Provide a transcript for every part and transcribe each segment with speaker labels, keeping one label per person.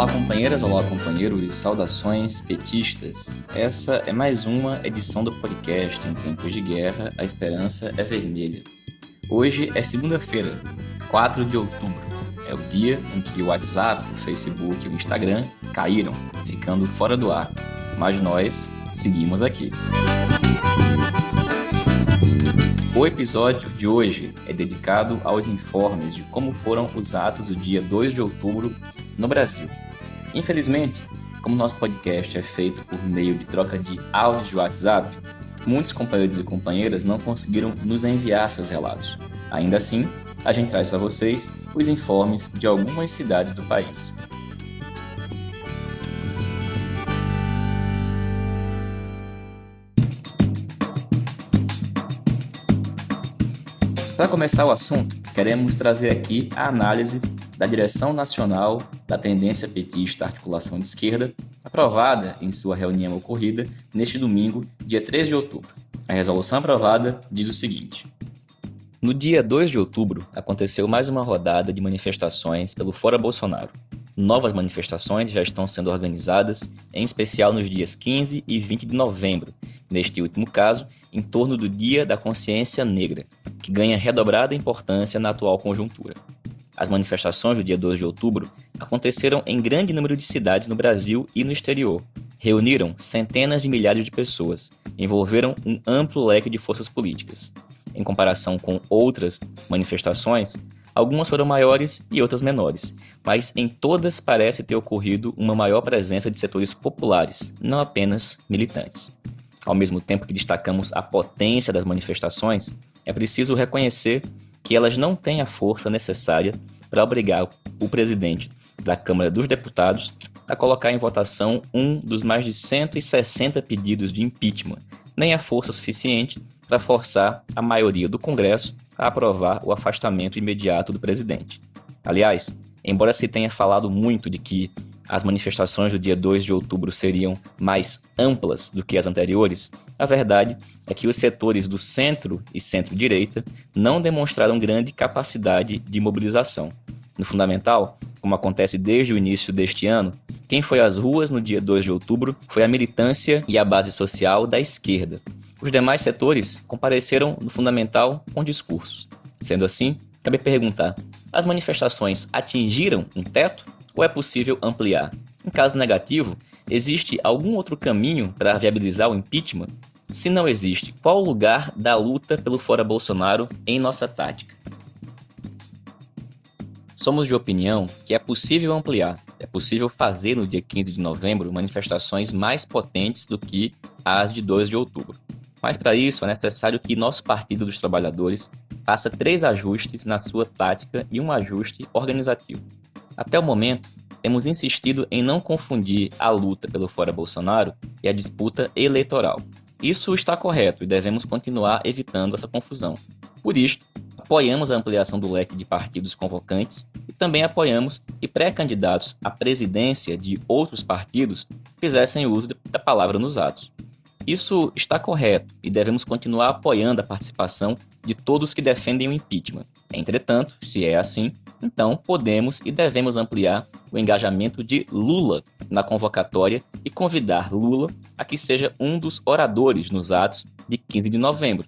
Speaker 1: Olá, companheiras, olá, companheiros, saudações petistas. Essa é mais uma edição do podcast Em Tempos de Guerra, a Esperança é Vermelha. Hoje é segunda-feira, 4 de outubro. É o dia em que o WhatsApp, o Facebook e o Instagram caíram, ficando fora do ar. Mas nós seguimos aqui. O episódio de hoje é dedicado aos informes de como foram os atos do dia 2 de outubro no Brasil. Infelizmente, como nosso podcast é feito por meio de troca de áudios de WhatsApp, muitos companheiros e companheiras não conseguiram nos enviar seus relatos. Ainda assim, a gente traz para vocês os informes de algumas cidades do país. Para começar o assunto, queremos trazer aqui a análise da Direção Nacional da Tendência Petista Articulação de Esquerda, aprovada em sua reunião ocorrida neste domingo, dia 3 de outubro. A resolução aprovada diz o seguinte: No dia 2 de outubro, aconteceu mais uma rodada de manifestações pelo Fora Bolsonaro. Novas manifestações já estão sendo organizadas, em especial nos dias 15 e 20 de novembro, neste último caso, em torno do Dia da Consciência Negra, que ganha redobrada importância na atual conjuntura. As manifestações do dia 2 de outubro aconteceram em grande número de cidades no Brasil e no exterior. Reuniram centenas de milhares de pessoas, envolveram um amplo leque de forças políticas. Em comparação com outras manifestações, algumas foram maiores e outras menores, mas em todas parece ter ocorrido uma maior presença de setores populares, não apenas militantes. Ao mesmo tempo que destacamos a potência das manifestações, é preciso reconhecer que elas não têm a força necessária para obrigar o presidente da Câmara dos Deputados a colocar em votação um dos mais de 160 pedidos de impeachment, nem a força suficiente para forçar a maioria do Congresso a aprovar o afastamento imediato do presidente. Aliás, embora se tenha falado muito de que as manifestações do dia 2 de outubro seriam mais amplas do que as anteriores, a verdade é que os setores do centro e centro-direita não demonstraram grande capacidade de mobilização. No fundamental, como acontece desde o início deste ano, quem foi às ruas no dia 2 de outubro foi a militância e a base social da esquerda. Os demais setores compareceram no fundamental com discursos. Sendo assim, cabe perguntar: as manifestações atingiram um teto ou é possível ampliar? Em caso negativo, existe algum outro caminho para viabilizar o impeachment? Se não existe, qual o lugar da luta pelo fora Bolsonaro em nossa tática? Somos de opinião que é possível ampliar, é possível fazer no dia 15 de novembro manifestações mais potentes do que as de 2 de outubro. Mas para isso é necessário que nosso Partido dos Trabalhadores faça três ajustes na sua tática e um ajuste organizativo. Até o momento, temos insistido em não confundir a luta pelo fora Bolsonaro e a disputa eleitoral. Isso está correto e devemos continuar evitando essa confusão. Por isto, apoiamos a ampliação do leque de partidos convocantes e também apoiamos que pré-candidatos à presidência de outros partidos fizessem uso da palavra nos atos. Isso está correto e devemos continuar apoiando a participação de todos que defendem o impeachment. Entretanto, se é assim, então podemos e devemos ampliar o engajamento de Lula na convocatória e convidar Lula a que seja um dos oradores nos atos de 15 de novembro,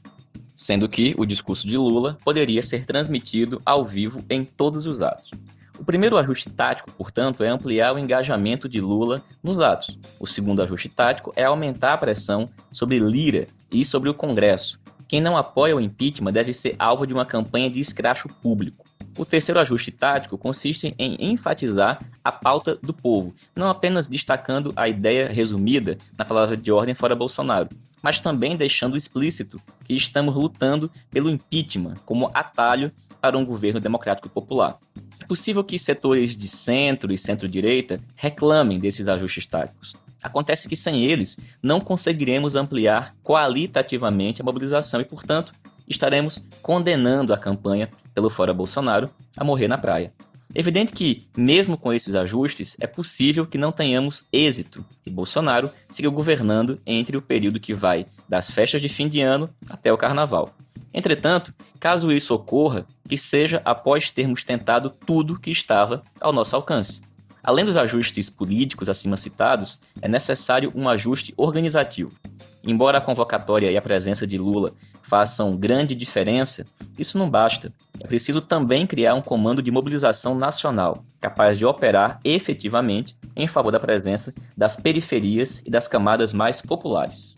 Speaker 1: sendo que o discurso de Lula poderia ser transmitido ao vivo em todos os atos. O primeiro ajuste tático, portanto, é ampliar o engajamento de Lula nos atos. O segundo ajuste tático é aumentar a pressão sobre Lira e sobre o Congresso. Quem não apoia o impeachment deve ser alvo de uma campanha de escracho público. O terceiro ajuste tático consiste em enfatizar a pauta do povo, não apenas destacando a ideia resumida na palavra de ordem fora Bolsonaro, mas também deixando explícito que estamos lutando pelo impeachment como atalho para um governo democrático popular. É possível que setores de centro e centro-direita reclamem desses ajustes táticos. Acontece que sem eles não conseguiremos ampliar qualitativamente a mobilização e, portanto, estaremos condenando a campanha pelo Fora Bolsonaro a morrer na praia. Evidente que, mesmo com esses ajustes, é possível que não tenhamos êxito e Bolsonaro siga governando entre o período que vai das festas de fim de ano até o carnaval. Entretanto, caso isso ocorra, que seja após termos tentado tudo que estava ao nosso alcance. Além dos ajustes políticos acima citados, é necessário um ajuste organizativo. Embora a convocatória e a presença de Lula façam grande diferença, isso não basta. É preciso também criar um comando de mobilização nacional, capaz de operar efetivamente em favor da presença das periferias e das camadas mais populares.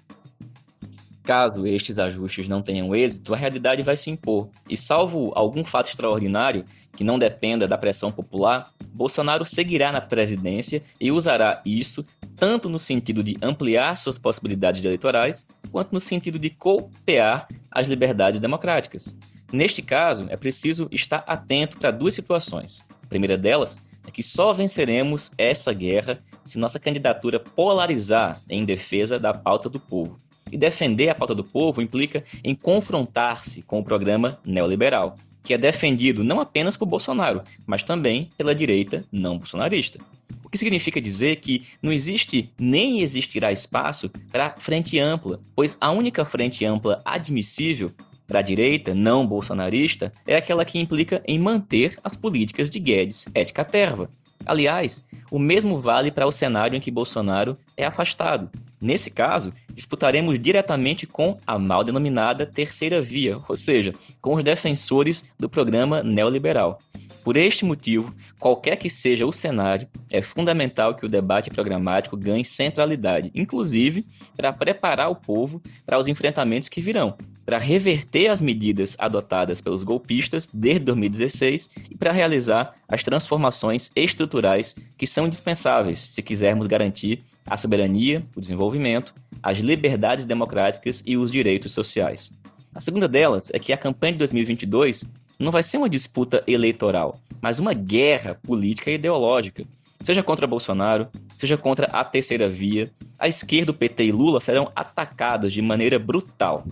Speaker 1: Caso estes ajustes não tenham êxito, a realidade vai se impor, e salvo algum fato extraordinário que não dependa da pressão popular, Bolsonaro seguirá na presidência e usará isso tanto no sentido de ampliar suas possibilidades eleitorais, quanto no sentido de copiar as liberdades democráticas. Neste caso, é preciso estar atento para duas situações. A primeira delas é que só venceremos essa guerra se nossa candidatura polarizar em defesa da pauta do povo. E defender a pauta do povo implica em confrontar-se com o programa neoliberal, que é defendido não apenas por Bolsonaro, mas também pela direita não bolsonarista. O que significa dizer que não existe nem existirá espaço para frente ampla, pois a única frente ampla admissível para a direita não bolsonarista é aquela que implica em manter as políticas de Guedes et caterva. Aliás, o mesmo vale para o cenário em que Bolsonaro é afastado. Nesse caso, disputaremos diretamente com a mal denominada terceira via, ou seja, com os defensores do programa neoliberal. Por este motivo, qualquer que seja o cenário, é fundamental que o debate programático ganhe centralidade, inclusive para preparar o povo para os enfrentamentos que virão, para reverter as medidas adotadas pelos golpistas desde 2016 e para realizar as transformações estruturais que são indispensáveis se quisermos garantir a soberania, o desenvolvimento, as liberdades democráticas e os direitos sociais. A segunda delas é que a campanha de 2022 não vai ser uma disputa eleitoral, mas uma guerra política e ideológica. Seja contra Bolsonaro, seja contra a terceira via, a esquerda, o PT e Lula serão atacadas de maneira brutal.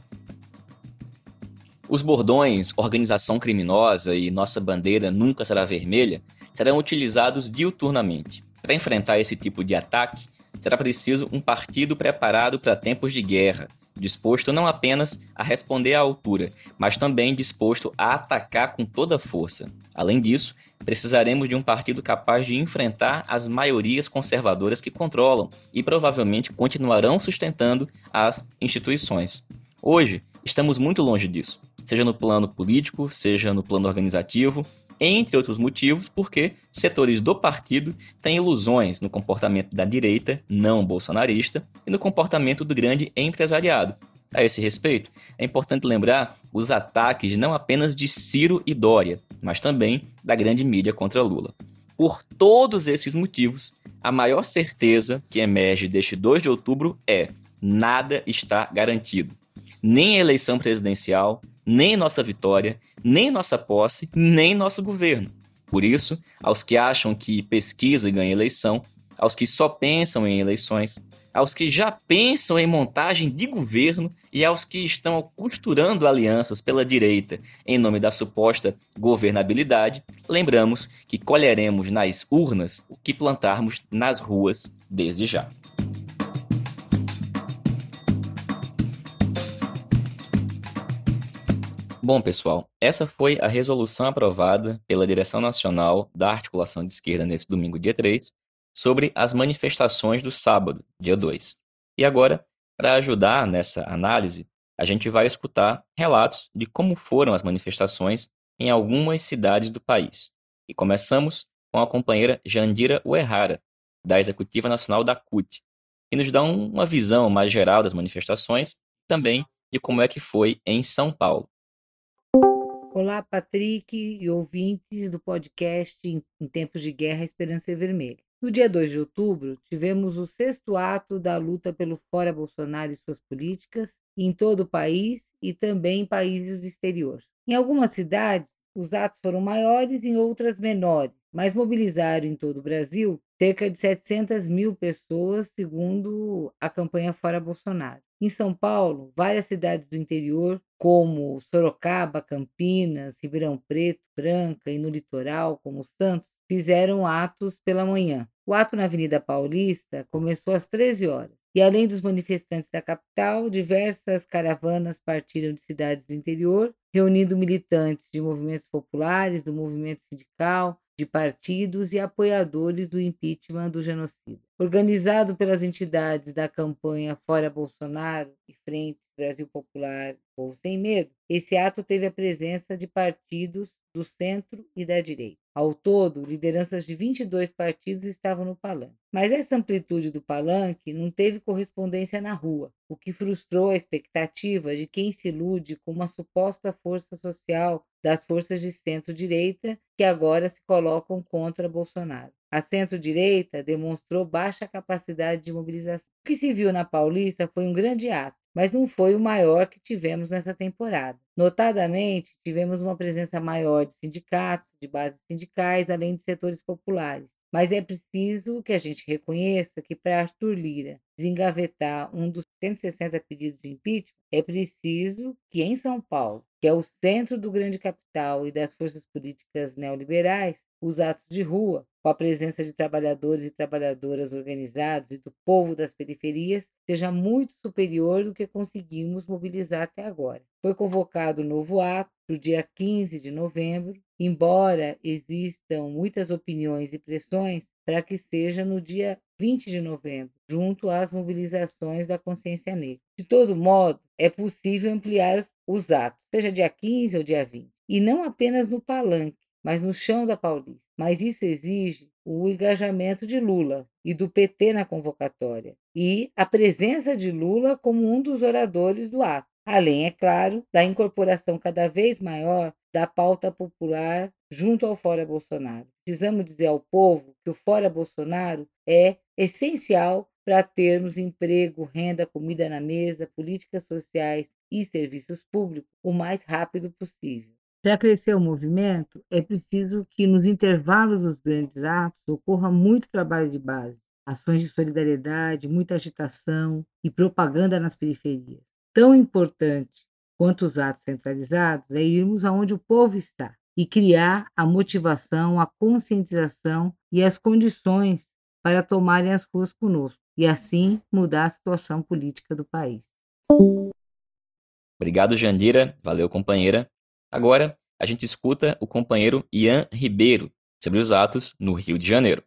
Speaker 1: Os bordões organização criminosa e nossa bandeira nunca será vermelha serão utilizados diuturnamente. Para enfrentar esse tipo de ataque, será preciso um partido preparado para tempos de guerra, disposto não apenas a responder à altura, mas também disposto a atacar com toda força. Além disso, precisaremos de um partido capaz de enfrentar as maiorias conservadoras que controlam e provavelmente continuarão sustentando as instituições. Hoje, estamos muito longe disso, seja no plano político, seja no plano organizativo, entre outros motivos, porque setores do partido têm ilusões no comportamento da direita não bolsonarista e no comportamento do grande empresariado. A esse respeito, é importante lembrar os ataques não apenas de Ciro e Dória, mas também da grande mídia contra Lula. Por todos esses motivos, a maior certeza que emerge deste 2 de outubro é: nada está garantido. Nem a eleição presidencial, nem nossa vitória, nem nossa posse, nem nosso governo. Por isso, aos que acham que pesquisa ganha eleição, aos que só pensam em eleições, aos que já pensam em montagem de governo e aos que estão costurando alianças pela direita em nome da suposta governabilidade, lembramos que colheremos nas urnas o que plantarmos nas ruas desde já. Bom, pessoal, essa foi a resolução aprovada pela Direção Nacional da Articulação de Esquerda nesse domingo, dia 3, sobre as manifestações do sábado, dia 2. E agora, para ajudar nessa análise, a gente vai escutar relatos de como foram as manifestações em algumas cidades do país. E começamos com a companheira Jandira Uerrara, da Executiva Nacional da CUT, que nos dá uma visão mais geral das manifestações, também de como é que foi em São Paulo.
Speaker 2: Olá, Patrick e ouvintes do podcast Em Tempos de Guerra Esperança Vermelha. No dia 2 de outubro, tivemos o sexto ato da luta pelo Fora Bolsonaro e suas políticas em todo o país e também em países do exterior. Em algumas cidades, os atos foram maiores, em outras menores, mas mobilizaram em todo o Brasil cerca de 700 mil pessoas, segundo a campanha Fora Bolsonaro. Em São Paulo, várias cidades do interior, como Sorocaba, Campinas, Ribeirão Preto, Franca e no litoral, como Santos, fizeram atos pela manhã. O ato na Avenida Paulista começou às 13 horas. E além dos manifestantes da capital, diversas caravanas partiram de cidades do interior, reunindo militantes de movimentos populares, do movimento sindical, de partidos e apoiadores do impeachment do genocida. Organizado pelas entidades da campanha Fora Bolsonaro e Frentes Brasil Popular ou Sem Medo, esse ato teve a presença de partidos do centro e da direita. Ao todo, lideranças de 22 partidos estavam no palanque. Mas essa amplitude do palanque não teve correspondência na rua, o que frustrou a expectativa de quem se ilude com uma suposta força social das forças de centro-direita que agora se colocam contra Bolsonaro. A centro-direita demonstrou baixa capacidade de mobilização. O que se viu na Paulista foi um grande ato mas não foi o maior que tivemos nessa temporada. Notadamente, tivemos uma presença maior de sindicatos, de bases sindicais, além de setores populares. Mas é preciso que a gente reconheça que para Arthur Lira desengavetar um dos 160 pedidos de impeachment, é preciso que em São Paulo, que é o centro do grande capital e das forças políticas neoliberais, os atos de rua, com a presença de trabalhadores e trabalhadoras organizados e do povo das periferias, seja muito superior do que conseguimos mobilizar até agora. Foi convocado um novo ato para o dia 15 de novembro, embora existam muitas opiniões e pressões para que seja no dia 20 de novembro, junto às mobilizações da consciência negra. De todo modo, é possível ampliar os atos, seja dia 15 ou dia 20, e não apenas no palanque, mas no chão da Paulista. Mas isso exige o engajamento de Lula e do PT na convocatória e a presença de Lula como um dos oradores do ato. Além, é claro, da incorporação cada vez maior da pauta popular junto ao Fora Bolsonaro. Precisamos dizer ao povo que o Fora Bolsonaro é essencial para termos emprego, renda, comida na mesa, políticas sociais e serviços públicos o mais rápido possível. Para crescer o movimento, é preciso que nos intervalos dos grandes atos ocorra muito trabalho de base, ações de solidariedade, muita agitação e propaganda nas periferias. Tão importante quanto os atos centralizados é irmos aonde o povo está e criar a motivação, a conscientização e as condições para tomarem as ruas conosco e assim mudar a situação política do país.
Speaker 1: Obrigado, Jandira. Valeu, companheira. Agora, a gente escuta o companheiro Ian Ribeiro sobre os atos no Rio de Janeiro.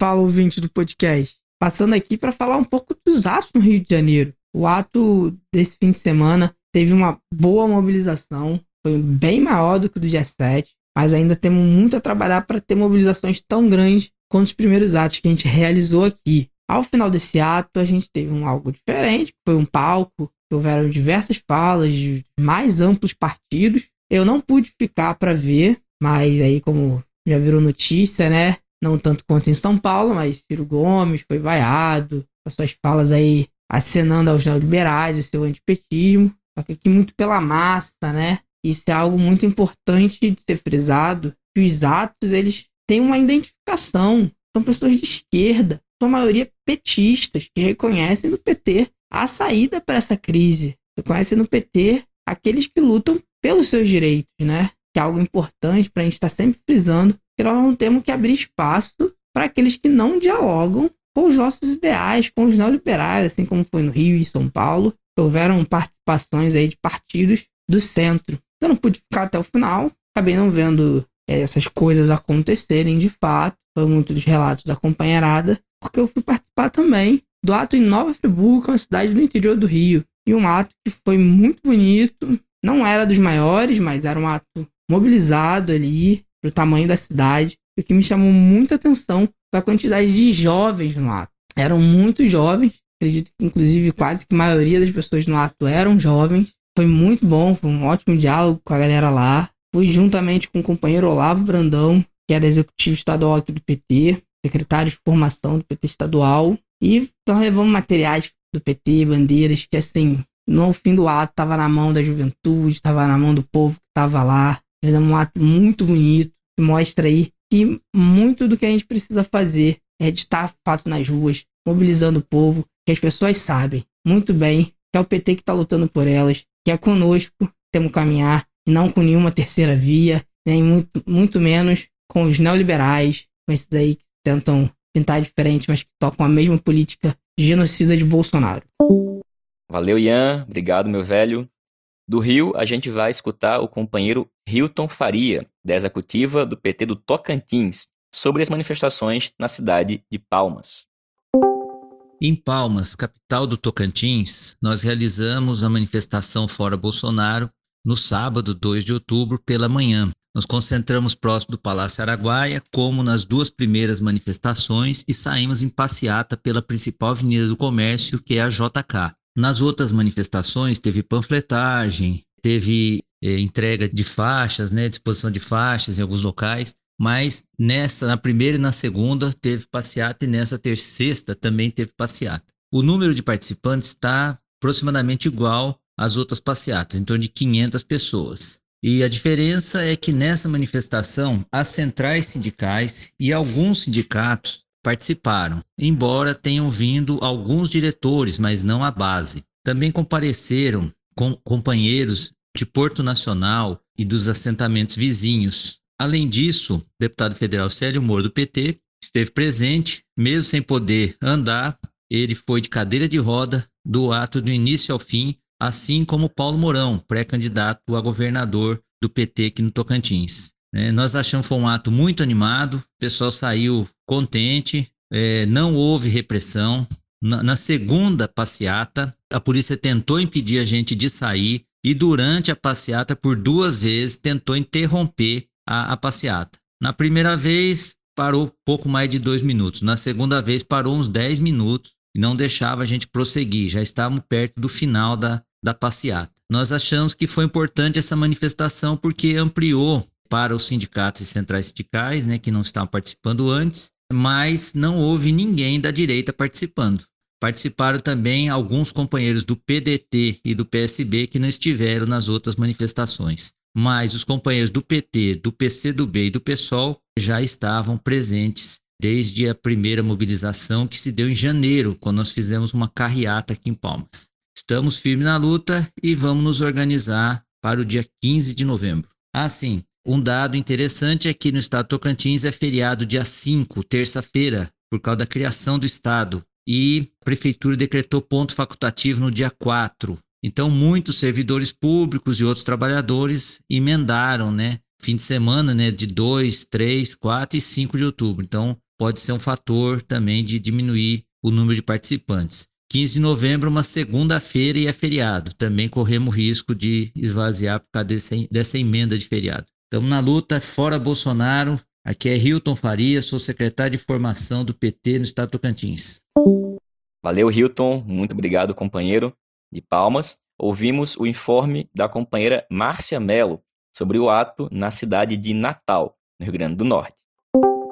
Speaker 3: Fala, ouvinte do podcast. Passando aqui para falar um pouco dos atos no Rio de Janeiro. O ato desse fim de semana teve uma boa mobilização, foi bem maior do que o do G7, mas ainda temos muito a trabalhar para ter mobilizações tão grandes quanto os primeiros atos que a gente realizou aqui. Ao final desse ato, a gente teve um algo diferente, foi um palco houveram diversas falas de mais amplos partidos. Eu não pude ficar para ver, mas aí, como já virou notícia, né? Não tanto quanto em São Paulo, mas Ciro Gomes foi vaiado, as suas falas aí acenando aos neoliberais e seu antipetismo, só que aqui muito pela massa, né? Isso é algo muito importante de ser frisado, que os atos, eles têm uma identificação, são pessoas de esquerda, são a maioria petistas, que reconhecem no PT a saída para essa crise. Reconhece no PT aqueles que lutam pelos seus direitos, né? Que é algo importante para a gente estar tá sempre frisando que nós não temos que abrir espaço para aqueles que não dialogam com os nossos ideais, com os neoliberais, assim como foi no Rio e São Paulo. Houveram participações aí de partidos do centro. Eu não pude ficar até o final, acabei não vendo é, essas coisas acontecerem de fato. Foi muito dos relatos da companheirada, porque eu fui participar também do ato em Nova Friburgo, uma cidade do interior do Rio. E um ato que foi muito bonito, não era dos maiores, mas era um ato mobilizado ali para o tamanho da cidade. O que me chamou muita atenção foi a quantidade de jovens no ato. Eram muito jovens, acredito que inclusive quase que a maioria das pessoas no ato eram jovens. Foi muito bom, foi um ótimo diálogo com a galera lá. Fui juntamente com o companheiro Olavo Brandão, que era executivo estadual aqui do PT, secretário de formação do PT estadual, e nós levamos materiais do PT, bandeiras, que assim, no fim do ato estava na mão da juventude, estava na mão do povo que estava lá. Fizemos um ato muito bonito, que mostra aí que muito do que a gente precisa fazer é de estar fato nas ruas, mobilizando o povo, que as pessoas sabem muito bem que é o PT que está lutando por elas, que é conosco, temos que caminhar, e não com nenhuma terceira via, nem muito, muito menos com os neoliberais, com esses aí que tentam pintar diferente, mas que tocam a mesma política genocida de Bolsonaro.
Speaker 1: Valeu, Ian. Obrigado, meu velho. Do Rio, a gente vai escutar o companheiro Hilton Faria da executiva do PT do Tocantins, sobre as manifestações na cidade de Palmas.
Speaker 4: Em Palmas, capital do Tocantins, nós realizamos a manifestação Fora Bolsonaro no sábado, 2 de outubro, pela manhã. Nos concentramos próximo do Palácio Araguaia, como nas duas primeiras manifestações, e saímos em passeata pela principal avenida do comércio, que é a JK. Nas outras manifestações, teve panfletagem, teve eh, entrega de faixas, né, disposição de faixas em alguns locais, mas nessa, na primeira e na segunda, teve passeata, e nessa terceira também teve passeata. O número de participantes está aproximadamente igual às outras passeatas, em torno de 500 pessoas. E a diferença é que nessa manifestação, as centrais sindicais e alguns sindicatos participaram, embora tenham vindo alguns diretores, mas não a base. Também compareceram com companheiros de Porto Nacional e dos assentamentos vizinhos. Além disso, o deputado federal Célio Moro do PT esteve presente, mesmo sem poder andar, ele foi de cadeira de roda do ato do início ao fim, assim como Paulo Mourão, pré-candidato a governador do PT aqui no Tocantins. É, nós achamos que foi um ato muito animado, o pessoal saiu contente, é, não houve repressão. Na, na segunda passeata, a polícia tentou impedir a gente de sair e durante a passeata, por duas vezes, tentou interromper a, a passeata. Na primeira vez, parou pouco mais de dois minutos. Na segunda vez, parou uns dez minutos e não deixava a gente prosseguir. Já estávamos perto do final da, da passeata. Nós achamos que foi importante essa manifestação porque ampliou para os sindicatos e centrais sindicais, né, que não estavam participando antes, mas não houve ninguém da direita participando. Participaram também alguns companheiros do PDT e do PSB que não estiveram nas outras manifestações. Mas os companheiros do PT, do PCdoB e do PSOL já estavam presentes desde a primeira mobilização que se deu em janeiro, quando nós fizemos uma carreata aqui em Palmas. Estamos firmes na luta e vamos nos organizar para o dia 15 de novembro. Assim, um dado interessante é que no estado Tocantins é feriado dia 5, terça-feira, por causa da criação do estado, e a prefeitura decretou ponto facultativo no dia 4. Então, muitos servidores públicos e outros trabalhadores emendaram, né? Fim de semana, né? De 2, 3, 4 e 5 de outubro. Então, pode ser um fator também de diminuir o número de participantes. 15 de novembro, uma segunda-feira e é feriado. Também corremos risco de esvaziar por causa desse, dessa emenda de feriado. Estamos na luta fora Bolsonaro. Aqui é Hilton Faria, sou secretário de formação do PT no estado Tocantins.
Speaker 1: Valeu, Hilton. Muito obrigado, companheiro. De Palmas, ouvimos o informe da companheira Márcia Mello sobre o ato na cidade de Natal, no Rio Grande do Norte.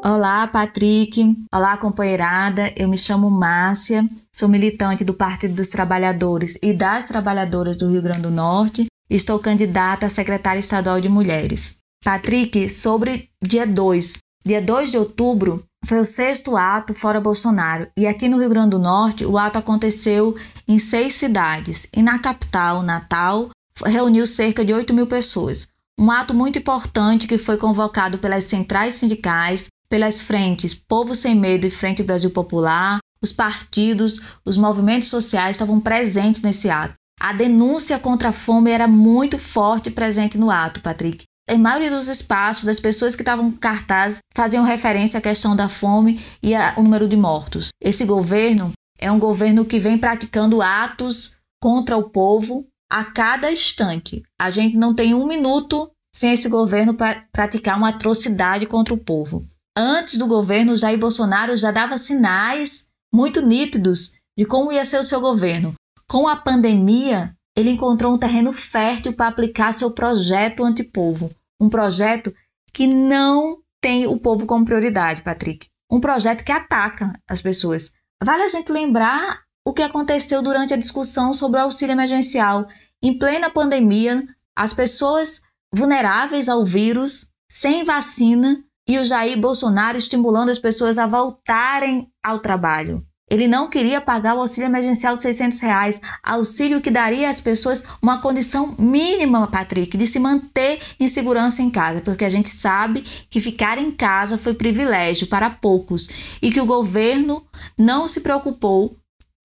Speaker 5: Olá, Patrick. Olá, companheirada. Eu me chamo Márcia, sou militante do Partido dos Trabalhadores e das Trabalhadoras do Rio Grande do Norte estou candidata a secretária estadual de Mulheres. Patrick, sobre dia 2. Dia 2 de outubro foi o sexto ato fora Bolsonaro. E aqui no Rio Grande do Norte, o ato aconteceu em seis cidades. E na capital, Natal, reuniu cerca de 8 mil pessoas. Um ato muito importante que foi convocado pelas centrais sindicais, pelas frentes Povo Sem Medo e Frente Brasil Popular, os partidos, os movimentos sociais estavam presentes nesse ato. A denúncia contra a fome era muito forte presente no ato, Patrick. Em maioria dos espaços, das pessoas que estavam cartazes faziam referência à questão da fome e ao número de mortos. Esse governo é um governo que vem praticando atos contra o povo a cada instante. A gente não tem um minuto sem esse governo para praticar uma atrocidade contra o povo. Antes do governo, Jair Bolsonaro já dava sinais muito nítidos de como ia ser o seu governo. Com a pandemia, ele encontrou um terreno fértil para aplicar seu projeto antipovo. Um projeto que não tem o povo como prioridade, Patrick. Um projeto que ataca as pessoas. Vale a gente lembrar o que aconteceu durante a discussão sobre o auxílio emergencial. Em plena pandemia, as pessoas vulneráveis ao vírus, sem vacina, e o Jair Bolsonaro estimulando as pessoas a voltarem ao trabalho. Ele não queria pagar o auxílio emergencial de 600 reais, auxílio que daria às pessoas uma condição mínima, Patrick, de se manter em segurança em casa, porque a gente sabe que ficar em casa foi privilégio para poucos e que o governo não se preocupou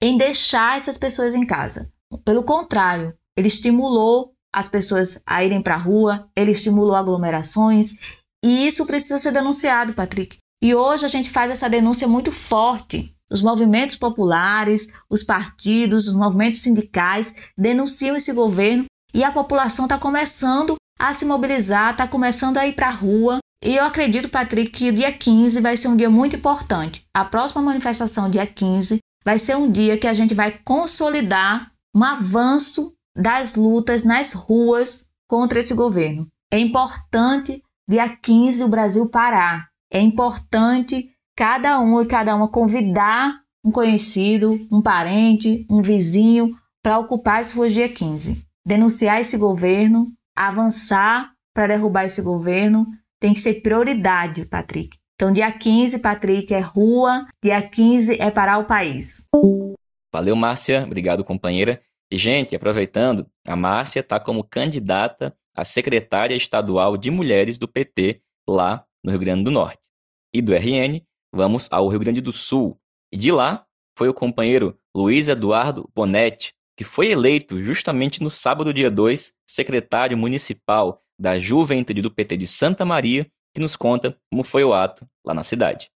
Speaker 5: em deixar essas pessoas em casa. Pelo contrário, ele estimulou as pessoas a irem para a rua, ele estimulou aglomerações, e isso precisa ser denunciado, Patrick. E hoje a gente faz essa denúncia muito forte. Os movimentos populares, os partidos, os movimentos sindicais denunciam esse governo e a população está começando a se mobilizar, está começando a ir para a rua. E eu acredito, Patrick, que o dia 15 vai ser um dia muito importante. A próxima manifestação, dia 15, vai ser um dia que a gente vai consolidar um avanço das lutas nas ruas contra esse governo. É importante, dia 15, o Brasil parar. É importante cada um e cada uma convidar um conhecido, um parente, um vizinho para ocupar esse dia 15. Denunciar esse governo, avançar para derrubar esse governo, tem que ser prioridade, Patrick. Então, dia 15, Patrick, é rua, dia 15 é parar o país.
Speaker 1: Valeu, Márcia. Obrigado, companheira. E, gente, aproveitando, a Márcia está como candidata a secretária estadual de mulheres do PT lá no Rio Grande do Norte. E do RN, vamos ao Rio Grande do Sul. E de lá foi o companheiro Luiz Eduardo Bonetti, que foi eleito justamente no sábado, dia 2, secretário municipal da Juventude do PT de Santa Maria, que nos conta como foi o ato lá na cidade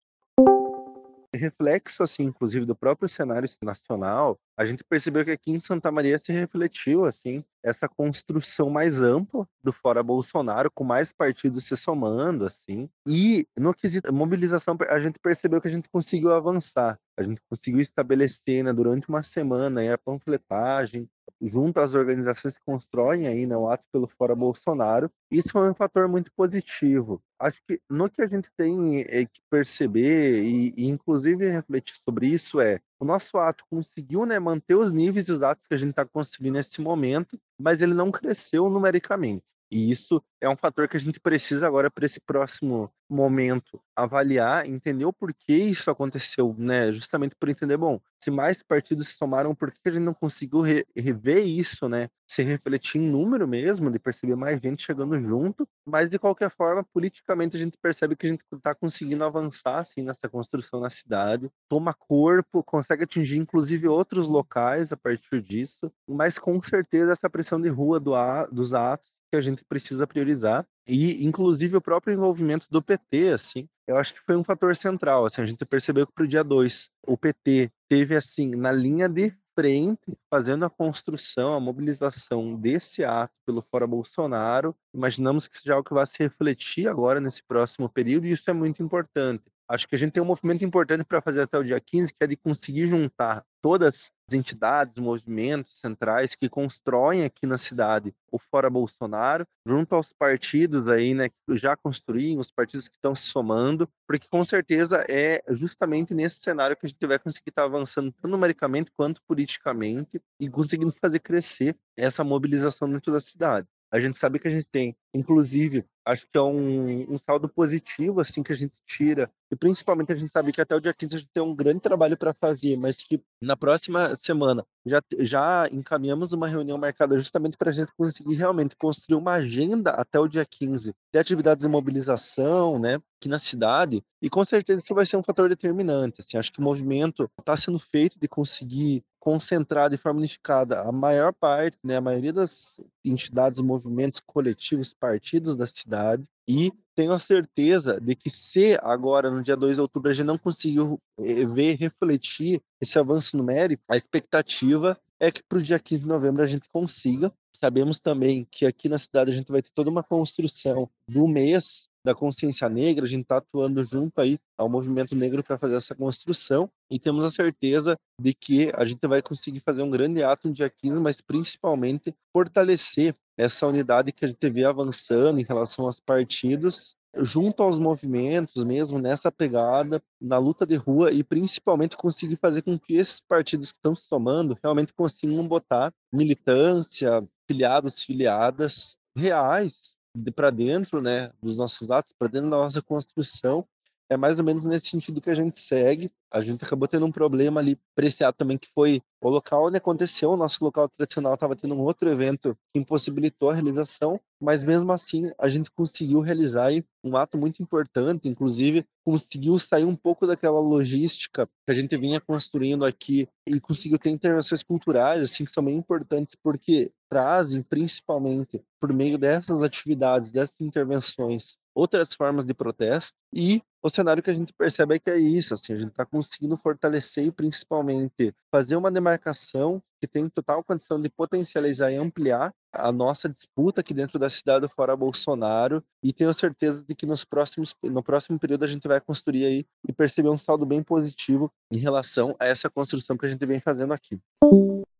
Speaker 6: reflexo, assim, inclusive, do próprio cenário nacional, a gente percebeu que aqui em Santa Maria se refletiu, assim, essa construção mais ampla do fora Bolsonaro, com mais partidos se somando, assim, e no quesito mobilização, a gente percebeu que a gente conseguiu avançar, a gente conseguiu estabelecer, né, durante uma semana, aí, a panfletagem, junto às organizações que constroem aí, né, o ato pelo fora Bolsonaro, isso foi um fator muito positivo. Acho que no que a gente tem é, que perceber e, e, inclusive refletir sobre isso é o nosso ato conseguiu né, manter os níveis e os atos que a gente está conseguindo nesse momento, mas ele não cresceu numericamente. E isso é um fator que a gente precisa agora para esse próximo momento avaliar, entender o porquê isso aconteceu, né? Justamente por entender, bom, se mais partidos se somaram, por que a gente não conseguiu re rever isso, né? Se refletir em número mesmo, de perceber mais gente chegando junto, mas de qualquer forma, politicamente a gente percebe que a gente está conseguindo avançar assim nessa construção na cidade, toma corpo, consegue atingir inclusive outros locais a partir disso, mas com certeza essa pressão de rua do dos atos que a gente precisa priorizar e inclusive o próprio envolvimento do PT, assim, eu acho que foi um fator central, assim, a gente percebeu que para o dia 2 o PT teve assim na linha de frente, fazendo a construção, a mobilização desse ato pelo Fora Bolsonaro. Imaginamos que seja algo que vai se refletir agora nesse próximo período, e isso é muito importante. Acho que a gente tem um movimento importante para fazer até o dia 15, que é de conseguir juntar todas as entidades, movimentos centrais que constroem aqui na cidade o Fora Bolsonaro, junto aos partidos aí, né, que já construíram, os partidos que estão se somando, porque com certeza é justamente nesse cenário que a gente vai conseguir estar avançando tanto numericamente quanto politicamente e conseguindo fazer crescer essa mobilização dentro da cidade. A gente sabe que a gente tem, inclusive, acho que é um, um saldo positivo assim que a gente tira e principalmente a gente sabe que até o dia 15 a gente tem um grande trabalho para fazer, mas que na próxima semana já, já encaminhamos uma reunião marcada justamente para a gente conseguir realmente construir uma agenda até o dia 15 de atividades de mobilização, né, aqui na cidade, e com certeza isso vai ser um fator determinante. Assim, acho que o movimento está sendo feito de conseguir concentrar de forma unificada a maior parte, né, a maioria das entidades, movimentos coletivos, partidos da cidade, e tenho a certeza de que se agora, no dia 2 de outubro, a gente não conseguiu eh, ver, refletir esse avanço numérico, a expectativa é que para o dia 15 de novembro a gente consiga. Sabemos também que aqui na cidade a gente vai ter toda uma construção do mês da consciência negra, a gente está atuando junto aí ao movimento negro para fazer essa construção e temos a certeza de que a gente vai conseguir fazer um grande ato no dia 15, mas principalmente fortalecer essa unidade que a gente vê avançando em relação aos partidos junto aos movimentos mesmo nessa pegada na luta de rua e principalmente conseguir fazer com que esses partidos que estão se somando realmente consigam botar militância, filiados, filiadas reais para dentro, né, dos nossos atos, para dentro da nossa construção. É mais ou menos nesse sentido que a gente segue. A gente acabou tendo um problema ali preciado também, que foi o local onde aconteceu, o nosso local tradicional estava tendo um outro evento que impossibilitou a realização, mas mesmo assim a gente conseguiu realizar um ato muito importante, inclusive conseguiu sair um pouco daquela logística que a gente vinha construindo aqui e conseguiu ter intervenções culturais, assim, que são bem importantes, porque trazem, principalmente por meio dessas atividades, dessas intervenções, outras formas de protesto. E o cenário que a gente percebe é que é isso, assim, a gente está conseguindo fortalecer e principalmente fazer uma demarcação que tem total condição de potencializar e ampliar a nossa disputa aqui dentro da cidade fora Bolsonaro e tenho certeza de que nos próximos no próximo período a gente vai construir aí e perceber um saldo bem positivo em relação a essa construção que a gente vem fazendo aqui.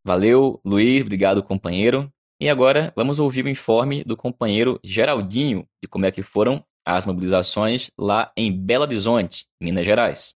Speaker 1: Valeu, Luiz, obrigado, companheiro. E agora vamos ouvir o informe do companheiro Geraldinho de como é que foram as mobilizações lá em Belo Horizonte, Minas Gerais.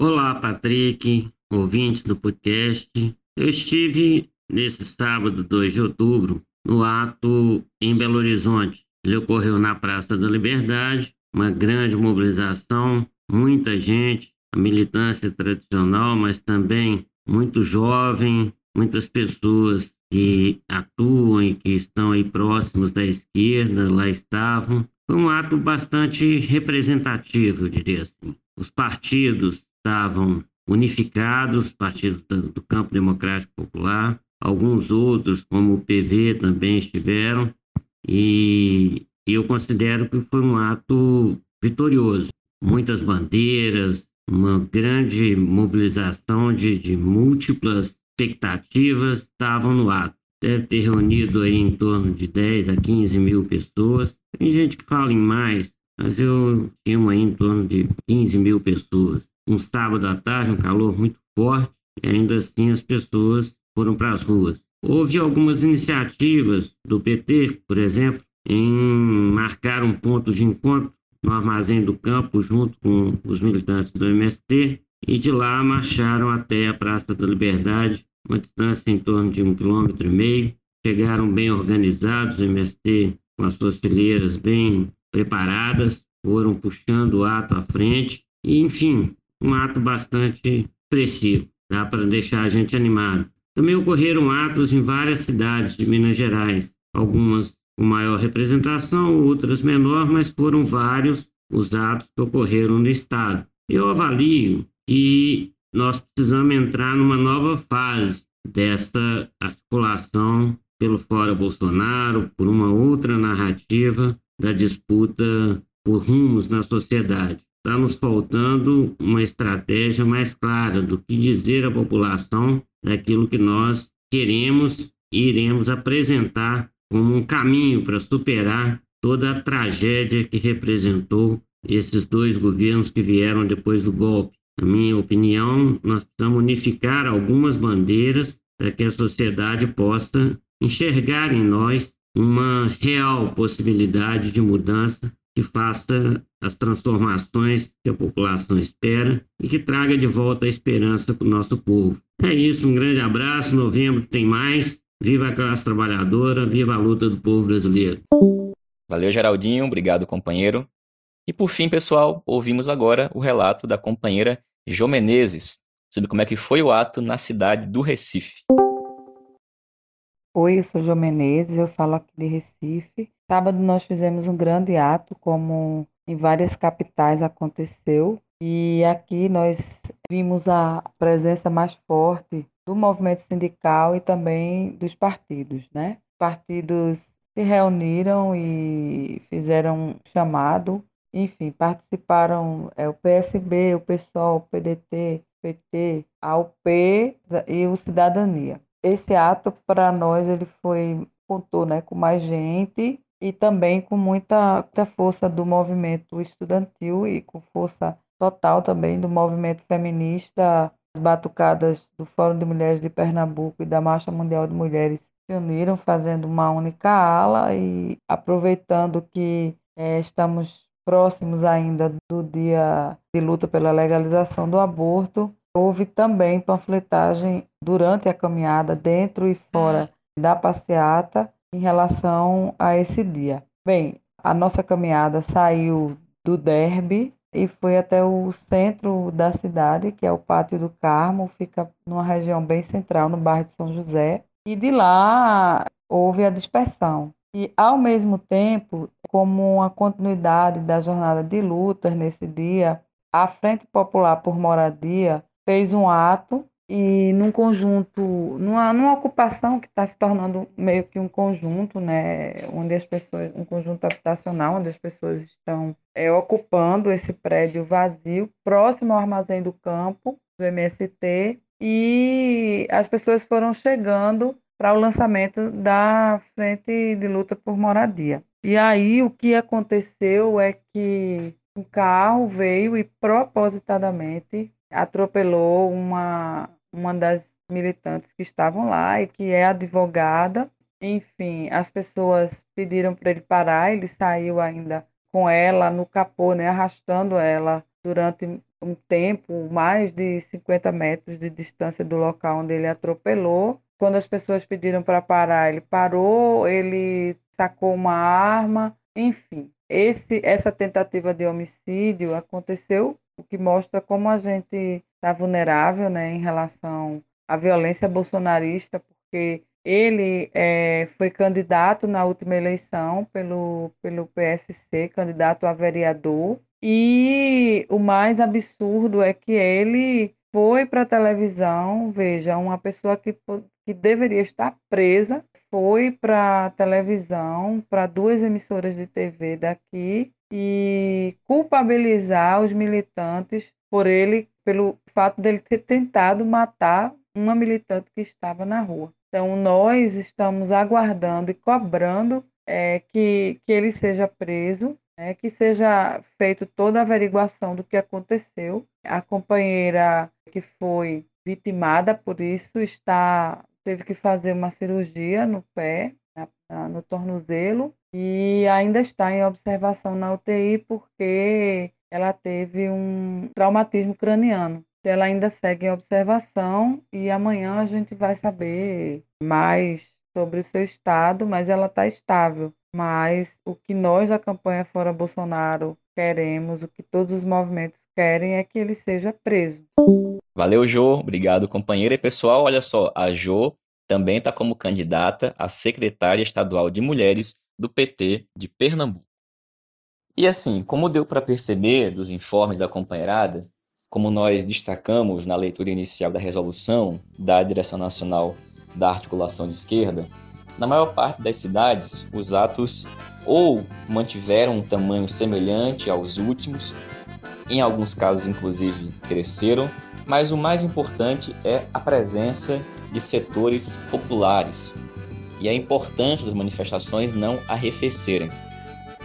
Speaker 7: Olá, Patrick, ouvintes do podcast. Eu estive nesse sábado, 2 de outubro, no ato em Belo Horizonte. Ele ocorreu na Praça da Liberdade, uma grande mobilização, muita gente, a militância tradicional, mas também muito jovem, muitas pessoas que atuam e que estão aí próximos da esquerda, lá estavam. Foi um ato bastante representativo, eu diria assim. Os partidos estavam unificados, partidos do, campo democrático popular, alguns outros, como o PV, também estiveram, e eu considero que foi um ato vitorioso. Muitas bandeiras, uma grande mobilização de, de múltiplas expectativas estavam no ato. Deve ter reunido aí em torno de 10 a 15 mil pessoas. Tem gente que fala em mais, mas eu tinha aí em torno de 15 mil pessoas. Um sábado à tarde, um calor muito forte, e ainda assim as pessoas foram para as ruas. Houve algumas iniciativas do PT, por exemplo, em marcar um ponto de encontro no Armazém do Campo, junto com os militantes do MST, e de lá marcharam até a Praça da Liberdade, uma distância em torno de um quilômetro e meio. Chegaram bem organizados, o MST com as suas fileiras bem preparadas, foram puxando o ato à frente, e enfim, um ato bastante expressivo, dá para deixar a gente animado. Também ocorreram atos em várias cidades de Minas Gerais, algumas com maior representação, outras menor, mas foram vários os atos que ocorreram no Estado. Eu avalio que nós precisamos entrar numa nova fase dessa articulação pelo Fora Bolsonaro, por uma outra narrativa da disputa por rumos na sociedade. Está nos faltando uma estratégia mais clara do que dizer à população daquilo que nós queremos e iremos apresentar como um caminho para superar toda a tragédia que representou esses dois governos que vieram depois do golpe. Na minha opinião, nós precisamos unificar algumas bandeiras para que a sociedade possa enxergar em nós uma real possibilidade de mudança que faça as transformações que a população espera e que traga de volta a esperança para o nosso povo. É isso, um grande abraço. Novembro tem mais. Viva a classe trabalhadora, viva a luta do povo brasileiro.
Speaker 1: Valeu, Geraldinho. Obrigado, companheiro. E por fim, pessoal, ouvimos agora o relato da companheira Jo Menezes sobre como é que foi o ato na cidade do Recife.
Speaker 8: Oi, eu sou Jo Menezes, eu falo aqui de Recife. Sábado nós fizemos um grande ato, como em várias capitais aconteceu, e aqui nós vimos a presença mais forte do movimento sindical e também dos partidos, né? Partidos se reuniram e fizeram um chamado enfim, participaram é, o PSB, o PSOL, o PDT, PT, a UP e o Cidadania. Esse ato, para nós, ele foi, contou né, com mais gente e também com muita, muita força do movimento estudantil e com força total também do movimento feminista. As batucadas do Fórum de Mulheres de Pernambuco e da Marcha Mundial de Mulheres se uniram fazendo uma única ala e aproveitando que é, estamos próximos ainda do dia de luta pela legalização do aborto, houve também panfletagem durante a caminhada, dentro e fora da passeata, em relação a esse dia. Bem, a nossa caminhada saiu do Derby e foi até o centro da cidade, que é o Pátio do Carmo, fica numa região bem central, no bairro de São José. E de lá houve a dispersão. E, ao mesmo tempo, como uma continuidade da jornada de lutas nesse dia, a Frente Popular por Moradia fez um ato e num conjunto, numa, numa ocupação que está se tornando meio que um conjunto, né, onde as pessoas, um conjunto habitacional, onde as pessoas estão é, ocupando esse prédio vazio, próximo ao armazém do campo, do MST, e as pessoas foram chegando para o lançamento da Frente de Luta por Moradia. E aí o que aconteceu é que um carro veio e propositadamente atropelou uma, uma das militantes que estavam lá e que é advogada. Enfim, as pessoas pediram para ele parar, ele saiu ainda com ela no capô, né, arrastando ela durante um tempo, mais de 50 metros de distância do local onde ele atropelou. Quando as pessoas pediram para parar, ele parou, ele sacou uma arma, enfim. Esse, essa tentativa de homicídio aconteceu, o que mostra como a gente está vulnerável né, em relação à violência bolsonarista, porque ele é, foi candidato na última eleição pelo, pelo PSC, candidato a vereador, e o mais absurdo é que ele foi para a televisão, veja, uma pessoa que, que deveria estar presa, foi para televisão, para duas emissoras de TV daqui, e culpabilizar os militantes por ele, pelo fato dele ter tentado matar uma militante que estava na rua. Então, nós estamos aguardando e cobrando é, que, que ele seja preso né, que seja feita toda a averiguação do que aconteceu. A companheira que foi vitimada por isso está teve que fazer uma cirurgia no pé, no tornozelo, e ainda está em observação na UTI porque ela teve um traumatismo craniano. Ela ainda segue em observação e amanhã a gente vai saber mais sobre o seu estado, mas ela está estável. Mas o que nós da campanha Fora Bolsonaro queremos, o que todos os movimentos querem é que ele seja preso.
Speaker 1: Valeu, Jô. Obrigado, companheira. E pessoal, olha só, a Jô também está como candidata a secretária estadual de mulheres do PT de Pernambuco. E assim, como deu para perceber dos informes da companheirada, como nós destacamos na leitura inicial da resolução da Direção Nacional da Articulação de Esquerda, na maior parte das cidades, os atos ou mantiveram um tamanho semelhante aos últimos, em alguns casos, inclusive, cresceram, mas o mais importante é a presença de setores populares e a importância das manifestações não arrefecerem.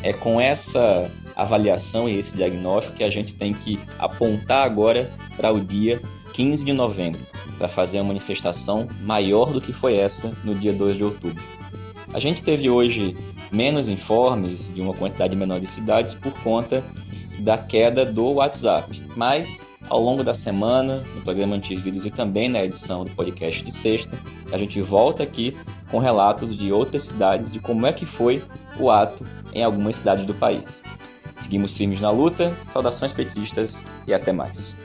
Speaker 1: É com essa avaliação e esse diagnóstico que a gente tem que apontar agora para o dia 15 de novembro, para fazer uma manifestação maior do que foi essa no dia 2 de outubro. A gente teve hoje menos informes de uma quantidade menor de cidades por conta da queda do WhatsApp, mas ao longo da semana, no programa Antivírus e também na edição do podcast de sexta, a gente volta aqui com relatos de outras cidades de como é que foi o ato em algumas cidades do país. Seguimos firmes na luta, saudações petistas e até mais.